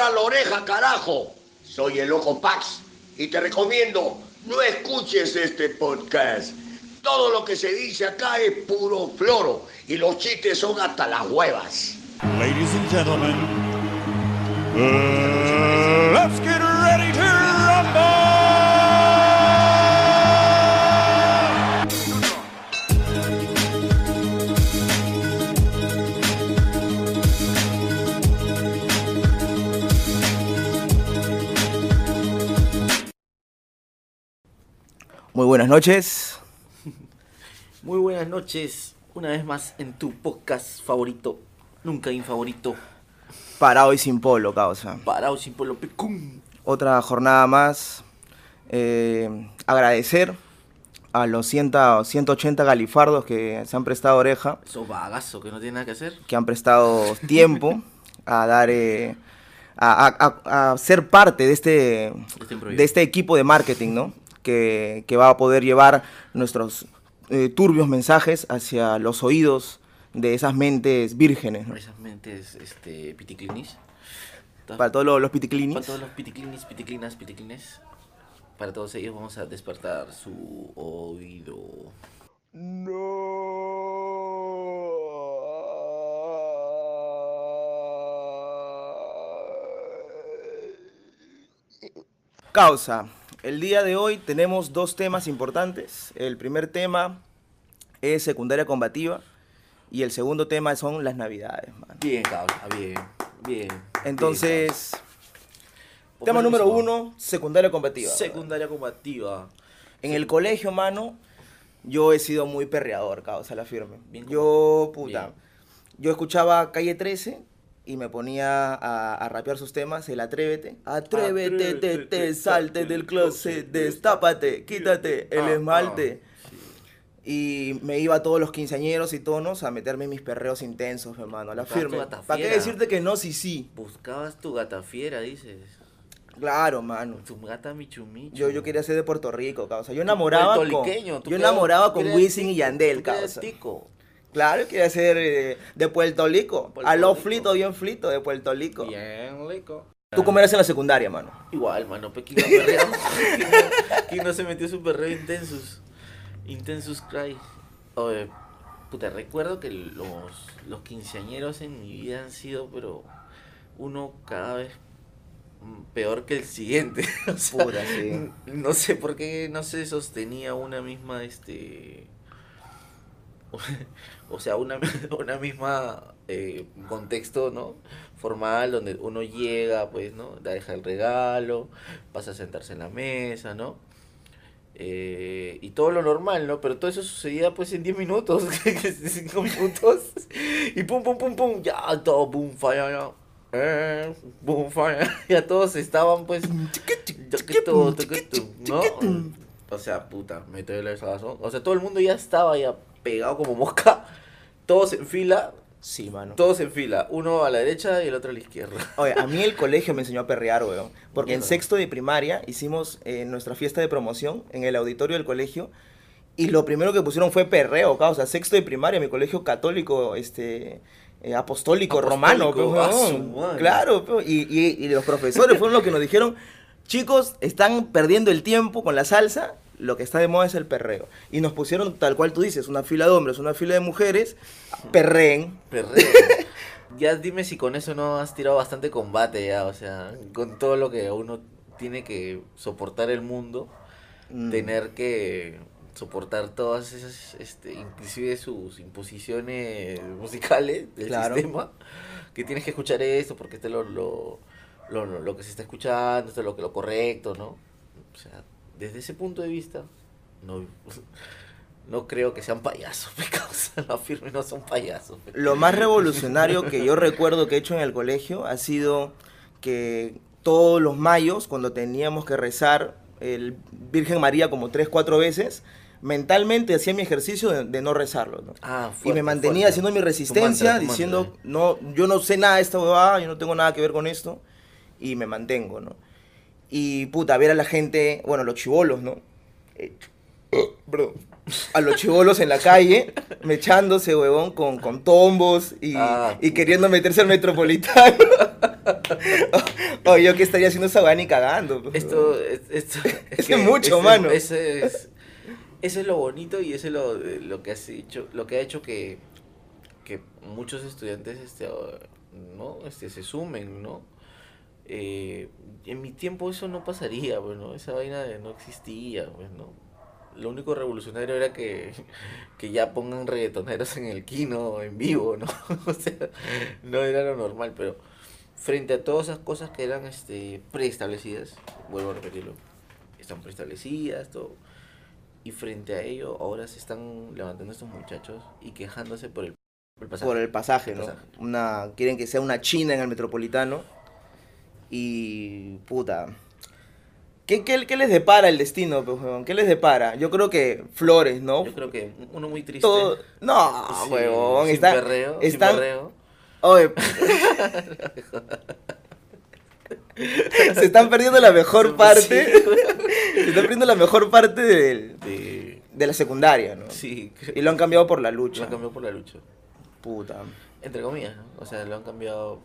para la oreja, carajo. Soy el Loco Pax y te recomiendo no escuches este podcast. Todo lo que se dice acá es puro floro y los chistes son hasta las huevas. Ladies and gentlemen, get Muy buenas noches. Muy buenas noches, una vez más en tu podcast favorito, nunca infavorito, Parado y sin polo, causa. Parado sin polo pecum. Otra jornada más. Eh, agradecer a los 100 180 galifardos que se han prestado oreja, Esos bagazos que no tienen nada que hacer. que han prestado tiempo a dar. eh, a, a- a- a ser parte de este, Este de este equipo de marketing, ¿no? Que, que va a poder llevar nuestros eh, turbios mensajes hacia los oídos de esas mentes vírgenes, ¿no? Esas mentes, este, piticlinis. Para todos los, los piticlinis. Para todos los piticlinis, piticlinas, piticlines. Para todos ellos vamos a despertar su oído. Causa. El día de hoy tenemos dos temas importantes. El primer tema es secundaria combativa y el segundo tema son las navidades. man. Bien, cabrón, bien, bien. Entonces, bien, tema número uno, secundaria combativa. Secundaria combativa. En el colegio, mano, yo he sido muy perreador, causa la firme. Bien yo, puta, bien. yo escuchaba Calle 13 y me ponía a, a rapear sus temas, el Atrévete. Atrévete, te, te, salte del closet, destápate, quítate el Ah, esmalte. ah, sí. Y me iba a todos los quinceañeros y tonos a meterme en mis perreos intensos, hermano, a la firme. ¿Para qué decirte que no, sí, sí? Buscabas tu gata fiera, dices. Claro, mano. Tu gata michu michu. Yo, yo quería ser de Puerto Rico, causa. Yo enamoraba con, yo enamoraba con Wisin y Yandel, causa. tico. Claro, quería ser eh, de Puerto Rico. Puerto A lo Rico. flito, bien flito, de Puerto Rico. Bien, rico. ¿Tú cómo eras en la secundaria, mano? Igual, mano, Pequín perreo. ¿Quién no- ¿Quién no se metió su perreo intensus? Intensus cry. Oye, puta, recuerdo que los, los quinceañeros en mi vida han sido, pero uno cada vez peor que el siguiente. O sea, Puta, sí. No sé por qué no se sostenía una misma, este... O sea, una, una misma eh, contexto, ¿no? Formal, donde uno llega, pues, ¿no? Deja el regalo, pasa a sentarse en la mesa, ¿no? Eh, y todo lo normal, ¿no? Pero todo eso sucedía, pues, en 10 minutos, 5 minutos. Y pum, pum, pum, pum, ya, todo, boom, fire, ya. Eh, boom, fire. Ya todos estaban, pues, ¿no? O sea, puta, métele esa razón. O sea, todo el mundo ya estaba ya pegado como mosca. Todos en fila, Sí, mano. todos en fila. Uno a la derecha y el otro a la izquierda. Oye, a mí el colegio me enseñó a perrear, weón. Porque en sexto de primaria hicimos eh, nuestra fiesta de promoción en el auditorio del colegio. Y lo primero que pusieron fue perreo, causa. O sea, sexto de primaria, mi colegio católico, este. eh, apostólico, Apostólico, romano, pe, a weón. claro, pe, y, y- y los profesores fueron los que nos dijeron, chicos, están perdiendo el tiempo con la salsa, lo que está de moda es el perreo. Y nos pusieron, tal cual tú dices, una fila de hombres, una fila de mujeres, perreen. Perreo. ya dime si con eso no has tirado bastante combate ya, o sea, con todo lo que uno tiene que soportar el mundo, Mm. tener que soportar todas esas, este, inclusive sus imposiciones musicales del Claro. sistema, que tienes que escuchar esto porque este es lo, lo, lo, lo- que se está escuchando, esto es lo, lo correcto, ¿no? O sea, desde ese punto de vista, no, no creo que sean payasos, me causa, no afirme, no son payasos. Lo más revolucionario que yo recuerdo que he hecho en el colegio ha sido que todos los mayos, cuando teníamos que rezar el Virgen María como tres, cuatro veces, mentalmente hacía mi ejercicio de, de no rezarlo. ¿no? Ah, y me fuerte, mantenía fuerte. haciendo mi Tu resistencia, mantra, tu diciendo, mantra, eh. no, yo no sé nada de esta huevada, yo no tengo nada que ver con esto, y me mantengo, ¿no? Y puta, ver a la gente, bueno, los chivolos, ¿no? Eh, a los chivolos en la calle, mechándose, huevón, con, con tombos y, Ah, y queriendo meterse al metropolitano. o, yo que estaría haciendo esa ni cagando. pues, Esto, esto Es que mucho, mano. Ese es, ese es lo bonito y ese es lo, lo que has hecho, lo que ha hecho que, que muchos estudiantes este, ¿no? este, se sumen, ¿no? Eh, en mi tiempo eso no pasaría, bueno, esa vaina de- no existía, pues, ¿no? Lo único revolucionario era que, que ya pongan reggaetoneros en el kino en vivo, ¿no? o sea, no era lo normal, pero frente a todas esas cosas que eran este, preestablecidas, vuelvo a repetirlo, están preestablecidas, todo. Y frente a ello, ahora se están levantando estos muchachos y quejándose por el, por el pasaje. por el pasaje, ¿no? Pasaje. Una, quieren que sea una china en el metropolitano. Y puta. ¿Qué, qué, qué les depara el destino, pues, huevón? ¿Qué les depara? Yo creo que flores, ¿no? Yo creo que uno muy triste. Todo... No, Sí, sin está- perreo, sin están- perreo. Oye. Se están perdiendo la mejor parte. Se están perdiendo la mejor parte del- De- de la secundaria, ¿no? Sí, Y lo han cambiado por la lo lucha. han cambiado por la lucha. Puta. Entre comillas, ¿no? O sea, lo han cambiado,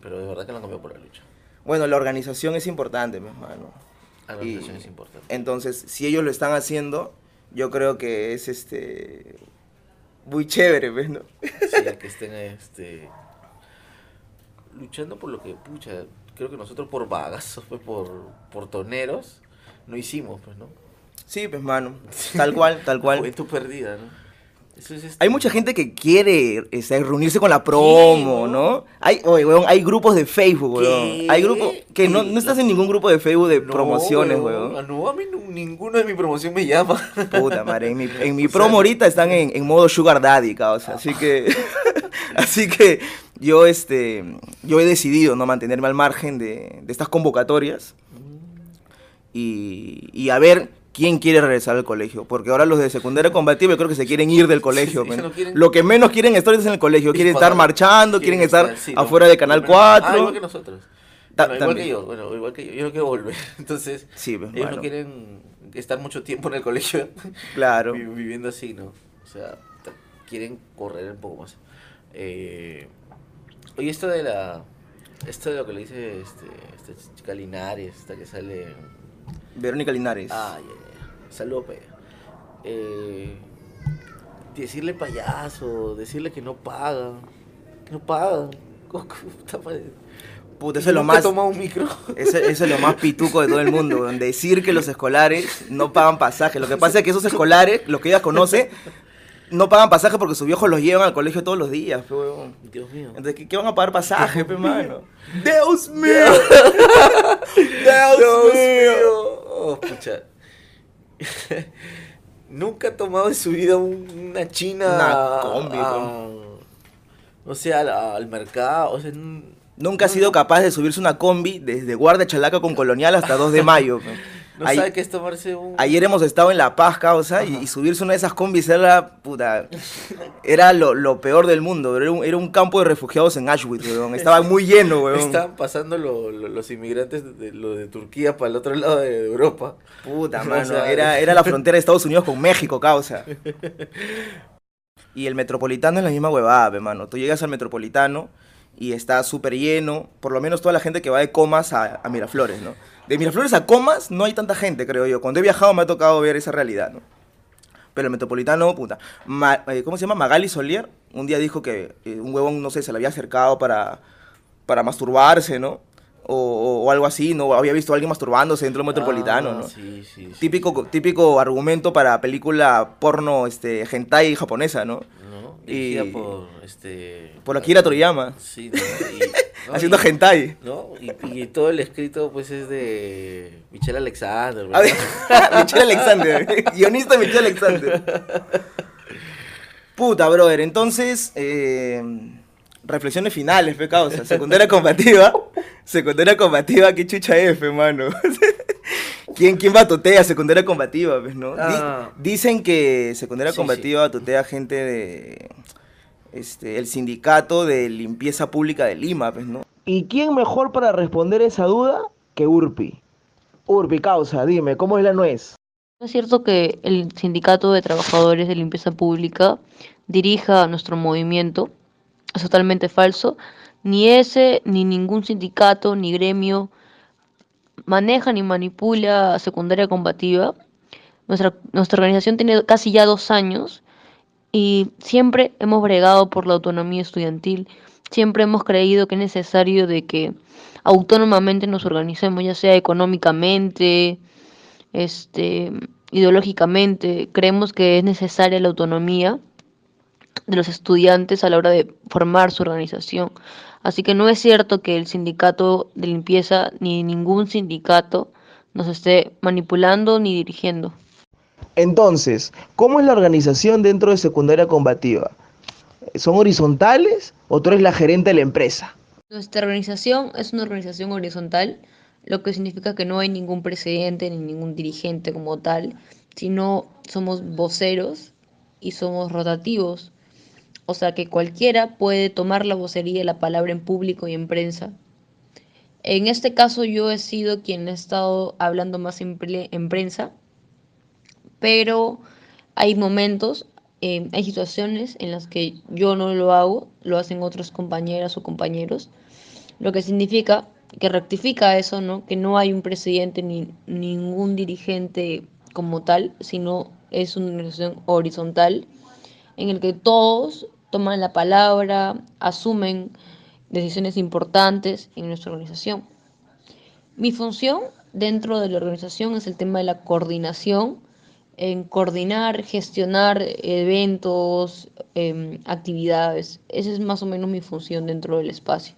pero de verdad que lo han cambiado por la lucha. Bueno, la organización es importante, mi hermano. La Y- organización es importante. Entonces, si ellos lo están haciendo, yo creo que es este muy chévere, ¿ves? ¿no? Sí, que estén este, luchando por lo que, pucha, creo que nosotros por vagazos, pues, por, por toneros, no hicimos, pues, ¿no? Sí, pues, mano. Tal cual, tal cual. Juventud perdida, ¿no? Eso es este, Hay mucha gente que quiere este, reunirse con la promo. ¿no? Hay, oye, weón, hay grupos de Facebook, weón. Hay grupos que no, no estás en ningún grupo de Facebook de No, promociones, weón. weón. No, a mí no- ninguno de mi promoción me llama. Puta madre, en mi, en mi O sea, promo ahorita están en, en modo sugar daddy, causa. Así que, así que yo, este, yo he decidido no mantenerme al margen de, de estas convocatorias y, y a ver quién quiere regresar al colegio. Porque ahora los de secundaria combativa yo creo que se quieren ir del colegio. Sí, men. no quieren- Lo que menos quieren estar es en el colegio. Quieren estar marchando, quieren estar sí, no. afuera de Canal Primero- 4. Ah, igual que nosotros. Ta- Bueno, igual también. que yo, bueno, igual que yo. Yo no quiero volver. Entonces, Sí, pues, ellos bueno. no quieren estar mucho tiempo en el colegio Claro. vi- viviendo así, ¿no? O sea, quieren correr un poco más. Eh, oye, esto de la... Esto de lo que le dice este, esta chica Linares, esta que sale... Verónica Linares. Ay, ay, ay. Saludos, pe. Eh, decirle payaso, decirle que no pagan. Que no pagan. Puta eso es lo más... tomado un micro. Eso, eso es lo más pituco de todo el mundo, weón. decir que los escolares no pagan pasaje. Lo que pasa es que esos escolares, los que ella conoce, no pagan pasaje porque sus viejos los llevan al colegio todos los días, weón. Dios mío. Entonces, ¿qué, qué van a pagar pasaje, pe, mano? ¡Dios mío! ¡Dios mío! Oh, pucha. Nunca ha tomado en su vida un- una china. Una combi, a- O sea, al, al mercado. O sea, Nunca ha sido capaz de subirse una combi desde Guardia Chalaca con Colonial hasta 2 de mayo. no Ahí- sabe qué es tomarse un. Ayer hemos estado en La Paz, causa, y, y subirse una de esas combis era, puta, era lo, lo peor del mundo. Era un, era un campo de refugiados en Auschwitz, weón. Estaba muy lleno, weón. Estaban pasando lo- lo- los inmigrantes de, de- lo de Turquía para el otro lado de Europa. Puta, O mano. sea, Era, era la frontera de Estados Unidos con México, causa. Y el metropolitano es la misma huevada, pe, mano. Tú llegas al metropolitano y está súper lleno. Por lo menos toda la gente que va de Comas a, a Miraflores, ¿no? De Miraflores a Comas no hay tanta gente, creo yo. Cuando he viajado me ha tocado ver esa realidad, ¿no? Pero el metropolitano, puta. Ma- eh, ¿Cómo se llama? Magali Solier. Un día dijo que eh, un huevón, no sé, se le había acercado para, para masturbarse, ¿no? O, o- algo así, ¿no? Había visto a alguien masturbándose dentro del metropolitano, Ah, ¿no? Sí, sí. sí. Típico, típico argumento para película porno este, hentai japonesa, ¿no? ¿No? Y- por este. Por Akira Toriyama. Sí, ¿no? Y- ¿no? Haciendo Y- hentai. ¿no? Y, y todo el escrito pues es de Michelle Alexander, A ¿verdad? ver, Michelle Alexander, guionista Michelle Alexander. Puta, brother, entonces, eh, reflexiones finales, pe causa. Secundaria combativa, secundaria combativa, qué chucha F, mano. ¿Quién, quién batotea secundaria combativa, pues, no? Di- Ah. dicen que secundaria Sí, combativa batotea gente de, este, el sindicato de limpieza pública de Lima, pues, ¿no? ¿Y quién mejor para responder esa duda que Urpi? Urpi, causa, dime, ¿cómo es la nuez? No es cierto que el Sindicato de Trabajadores de Limpieza Pública dirija nuestro movimiento. Es totalmente falso. Ni ese, ni ningún sindicato, ni gremio maneja ni manipula secundaria combativa. Nuestra, nuestra organización tiene casi ya dos años y siempre hemos bregado por la autonomía estudiantil. Siempre hemos creído que es necesario de que autónomamente nos organicemos, ya sea económicamente, este, ideológicamente. Creemos que es necesaria la autonomía de los estudiantes a la hora de formar su organización. Así que no es cierto que el sindicato de limpieza ni ningún sindicato nos esté manipulando ni dirigiendo. Entonces, ¿cómo es la organización dentro de secundaria combativa? ¿Son horizontales o tú eres la gerente de la empresa? Nuestra organización es una organización horizontal, lo que significa que no hay ningún presidente ni ningún dirigente como tal, sino somos voceros y somos rotativos. O sea que cualquiera puede tomar la vocería y la palabra en público y en prensa. En este caso yo he sido quien ha estado hablando más en, en prensa, pero hay momentos, eh, hay situaciones en las que yo no lo hago, lo hacen otras compañeras o compañeros, lo que significa que rectifica eso, ¿no? Que no hay un presidente ni ningún dirigente como tal, sino es una organización horizontal en el que todos toman la palabra, asumen decisiones importantes en nuestra organización. Mi función dentro de la organización es el tema de la coordinación, en coordinar, gestionar eventos, em, actividades. Esa es más o menos mi función dentro del espacio.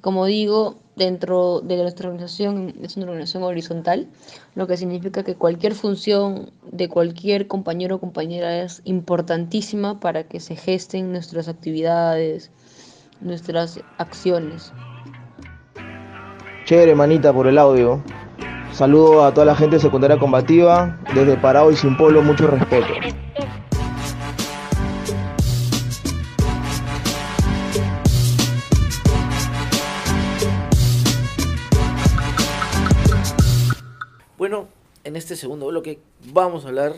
Como digo, dentro de nuestra organización es una organización horizontal, lo que significa que cualquier función de cualquier compañero o compañera es importantísima para que se gesten nuestras actividades, nuestras acciones. Chévere, manita, por el audio. Saludo a toda la gente de secundaria combativa. Desde Parado y Sin Polo, mucho respeto. Bueno, en este segundo bloque vamos a hablar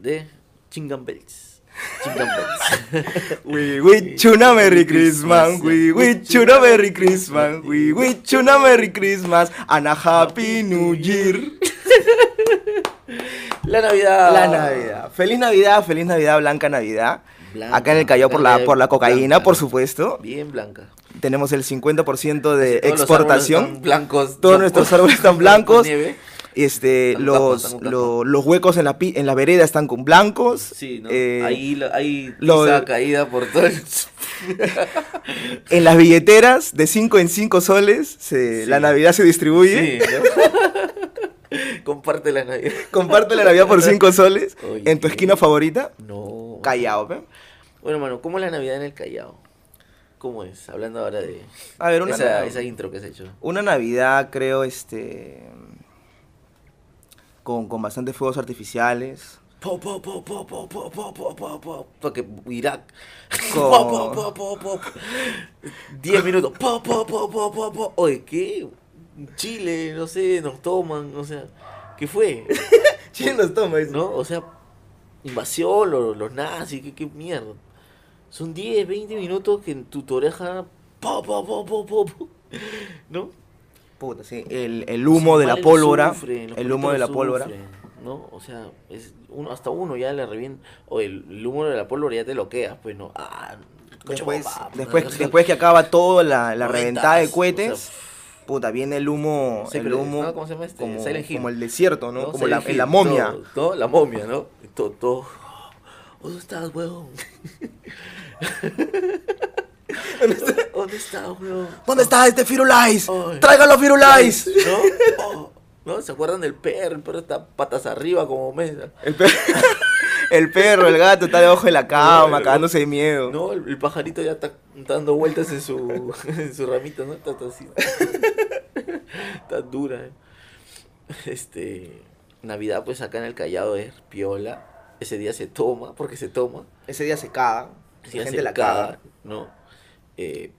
de Chingan Bells. Bells. We wish you a Merry Christmas. We wish you a Merry Christmas. We wish you a Merry Christmas and a Happy New Year. La Navidad. La Navidad. Feliz Navidad, feliz Navidad, Blanca Navidad. Blanca, Acá en el Callao por la, por la cocaína, blanca. por supuesto. Bien blanca. Tenemos el 50% de Todos los exportación. árboles están blancos. Todos nuestros árboles están blancos. Nieve. Este, los, lo- los huecos en la, pi- en la vereda están con blancos. Sí, ¿no? Eh, ahí lo- ahí lo de- caída por todo el... En las billeteras de 5 en 5 soles se, Sí. la Navidad se distribuye. Sí, ¿no? Comparte la Navidad. Comparte la Navidad por 5 soles Oye, en tu esquina favorita. No. Callao, pe. Bueno, mano, ¿cómo es la Navidad en el Callao? ¿Cómo es? Hablando ahora de A ver, una, esa, esa intro que has hecho. una Navidad, creo, este. Con, con bastantes fuegos artificiales. Po, po, po, po, po, po, po, po, po, po. Porque Irak. Con- Po, po, po, po, po. Diez minutos. Po, po, po, po, po, po. Oye, ¿qué? Chile, no sé, nos toman, o sea, ¿qué fue? ¿Quién nos toma eso? ¿No? O sea, invasión, los, los nazis, ¿qué, qué mierda. Son 10, 20 minutos que en tu, tu oreja. Po, po, po, po, po, po. ¿No? Puta, sí. El, el humo de la pólvora. el humo de la pólvora. ¿No? O sea, es uno, hasta uno ya le revienta. O el, el humo de la pólvora ya te lo quedas, pues no. Ah, Después, bomba, después, puta, después que acaba toda la, la reventada de o cohetes, sea, puta, viene el humo, Sí, el humo ¿no? ¿Cómo se llama este? como, como el desierto, ¿no? ¿no? Como la, la momia. todo, ¿no? La momia, ¿no? Todo, todo. ¿Dónde estás, weón? ¿Dónde estás, weón? ¿Dónde está este Firulais? Ay. ¡Tráigalo Firulais! ¿No? Oh, ¿No? ¿Se acuerdan del perro? El perro está patas arriba como mesa. El, per- el perro, el gato está debajo de la cama, No, cagándose de miedo. No, el, el pajarito ya está dando vueltas en su, en su ramita, ¿no? Está, está así. está dura, ¿eh? Este. Navidad, pues acá en el Callao es piola. Ese día se toma, porque se toma. Ese día se caga. Ese La día gente se la caga, caga. ¿no? Eh,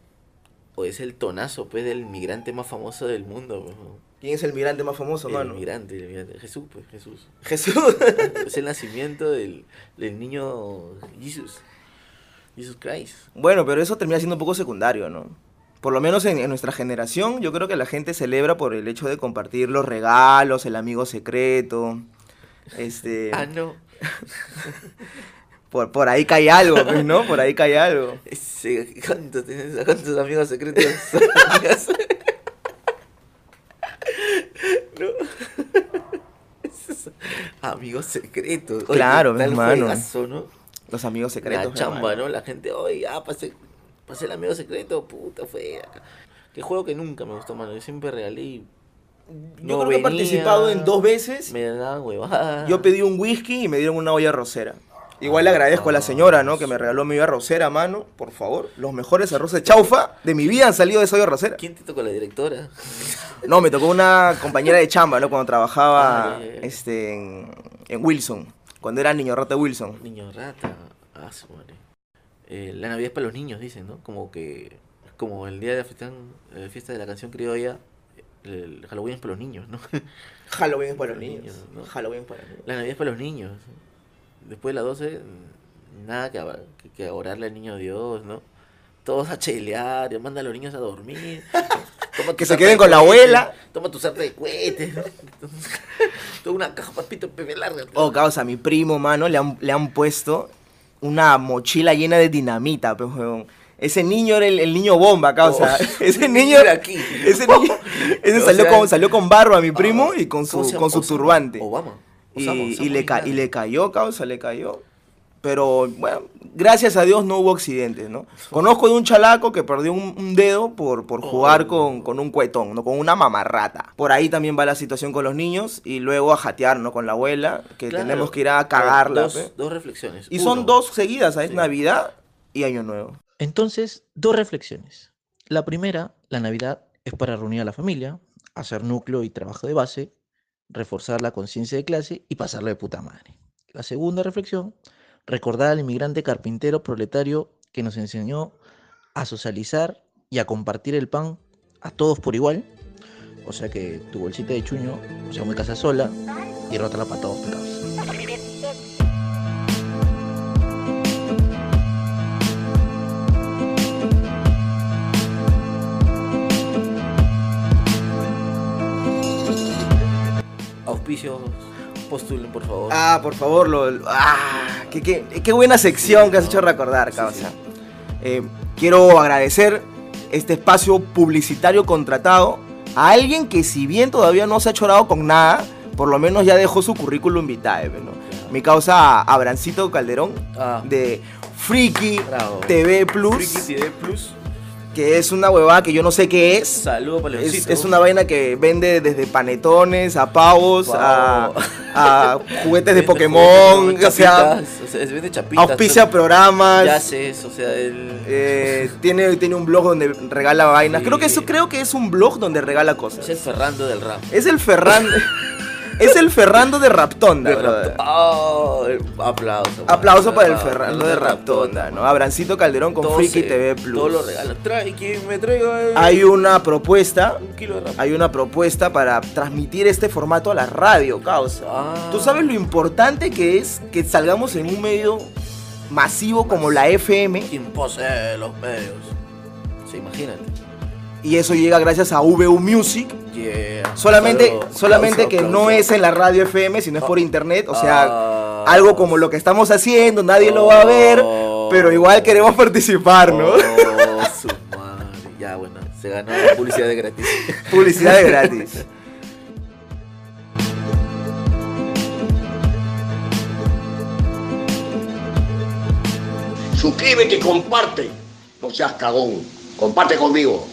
O es el tonazo, pues, del migrante más famoso del mundo, pues. ¿Quién es el migrante más famoso, El mano? migrante, el migrante. Jesús, pues, Jesús. Jesús. es el nacimiento del, del niño Jesús. Jesus Christ. bueno, pero eso termina siendo un poco secundario, ¿no? Por lo menos en, en nuestra generación, yo creo que la gente celebra por el hecho de compartir los regalos, el amigo secreto. Este, Ah, no. por, por ahí cae algo, pues, ¿no? Por ahí cae algo. ¿cuántos, tienes, ¿Cuántos amigos secretos? amigas? no. Amigos secretos. Oye, Claro, tal hermano. juegazo, ¿no? Los amigos secretos. la chamba, hermano. ¿no? La gente, oye, ya pasé, pasé el amigo secreto, puta, fue acá. Qué juego que nunca me gustó, mano. Yo siempre regalé y Yo no creo que he participado en dos veces. Me daban huevadas. Yo pedí un whisky y me dieron una olla rosera. Igual le agradezco a la señora, ¿no? Que me regaló mi olla rosera, mano. Por favor. Los mejores arroces chaufa de mi vida han salido de esa olla rosera. ¿Quién te tocó la directora? No, me tocó una compañera de chamba, ¿no? Cuando trabajaba Ah, este, en, en Wilson. Cuando era niño rata Wilson. Niño rata. Ah, su madre. Eh, la Navidad es para los niños, dicen, ¿no? Como que. Como el día de la fiesta, la fiesta de la canción criolla. El Halloween es para los niños, ¿no? Halloween es para los Los niños. niños, ¿no? Halloween para los niños. La Navidad es para los niños. Después de las 12, mm, nada que, que, que orarle al niño Dios, ¿no? Todos a chelear, y manda a los niños a dormir. Toma Que se queden de con la abuela. Toma tu sarta de cohetes. ¿no? Toda una caja papito pepe larga. Oh, causa, a mi primo, mano, le han, le han puesto una mochila llena de dinamita, pues, weón. Ese niño era el, el niño bomba, causa. Oh, ese niño era aquí. Ese niño. Ese salió, sea, con, salió con barro a mi primo y con ¿Cómo su, con su turbante. Obama. Y, le ca- y le cayó, causa, le cayó. Pero, bueno, gracias a Dios no hubo accidentes, ¿no? Conozco de un chalaco que perdió un, un dedo por, por jugar Oh. con, con un cuetón, ¿no? Con una mamarrata. Por ahí también va la situación con los niños y luego a jatear, ¿no? Con la abuela, que Claro, tenemos que ir a cagarla. Dos, dos reflexiones. Y son dos seguidas, ¿sabes? Sí. Navidad y Año Nuevo. Entonces, dos reflexiones. La primera, la Navidad es para reunir a la familia, hacer núcleo y trabajo de base, reforzar la conciencia de clase y pasarlo de puta madre. La segunda reflexión, recordar al inmigrante carpintero proletario que nos enseñó a socializar y a compartir el pan a todos por igual. O sea que tu bolsita de chuño, o sea, muy casa sola y rótala para todos, pecados. Auspicios, postulen, por favor. Ah, por favor, lo, ah, qué, qué- qué buena sección que has hecho recordar, Sí, causa. sí. Eh, quiero agradecer este espacio publicitario contratado a alguien que si bien todavía no se ha chorado con nada, por lo menos ya dejó su currículum vitae, ¿no? Mi causa Abrancito Calderón Ah, de bravo. TV Plus, Friki TV Plus. Que es una huevada que yo no sé qué es. Saludo para Es, es una vaina que vende desde panetones a pavos, a, juguetes de Pokémon, juguetes, o sea, o sea, se vende chapitas. auspicia programas. Ya sé, o sea, el... eh, tiene, tiene un blog donde regala vainas. Sí. Creo que eso creo que es un blog donde regala cosas. es el Ferrando del rap. Es el Ferran. es el Ferrando de Raptonda, De brother. Oh, aplauso. Aplauso para el Ferrando de Raptonda, ¿no? Abrancito Calderón con Todo Friki se- TV Plus. Todo lo regalo. Trae quien me traiga el- Hay una propuesta, un kilo de hay una propuesta para transmitir este formato a la radio, causa. Ah. ¿Tú sabes lo importante que es que salgamos en un medio masivo como la FM? Quien posee los medios. Sí, imagínate. Y eso llega gracias a VU Music. Yeah. Solamente, solamente Aplauso, que aplauso. no es en la radio FM, sino es por internet. O sea, Ah. algo como lo que estamos haciendo, nadie lo va a ver, Oh. pero igual queremos participar, ¿no? Oh, su madre. Ya, bueno, se ganó la publicidad de gratis. Publicidad de gratis. Suscríbete y comparte. No seas cagón. Comparte conmigo.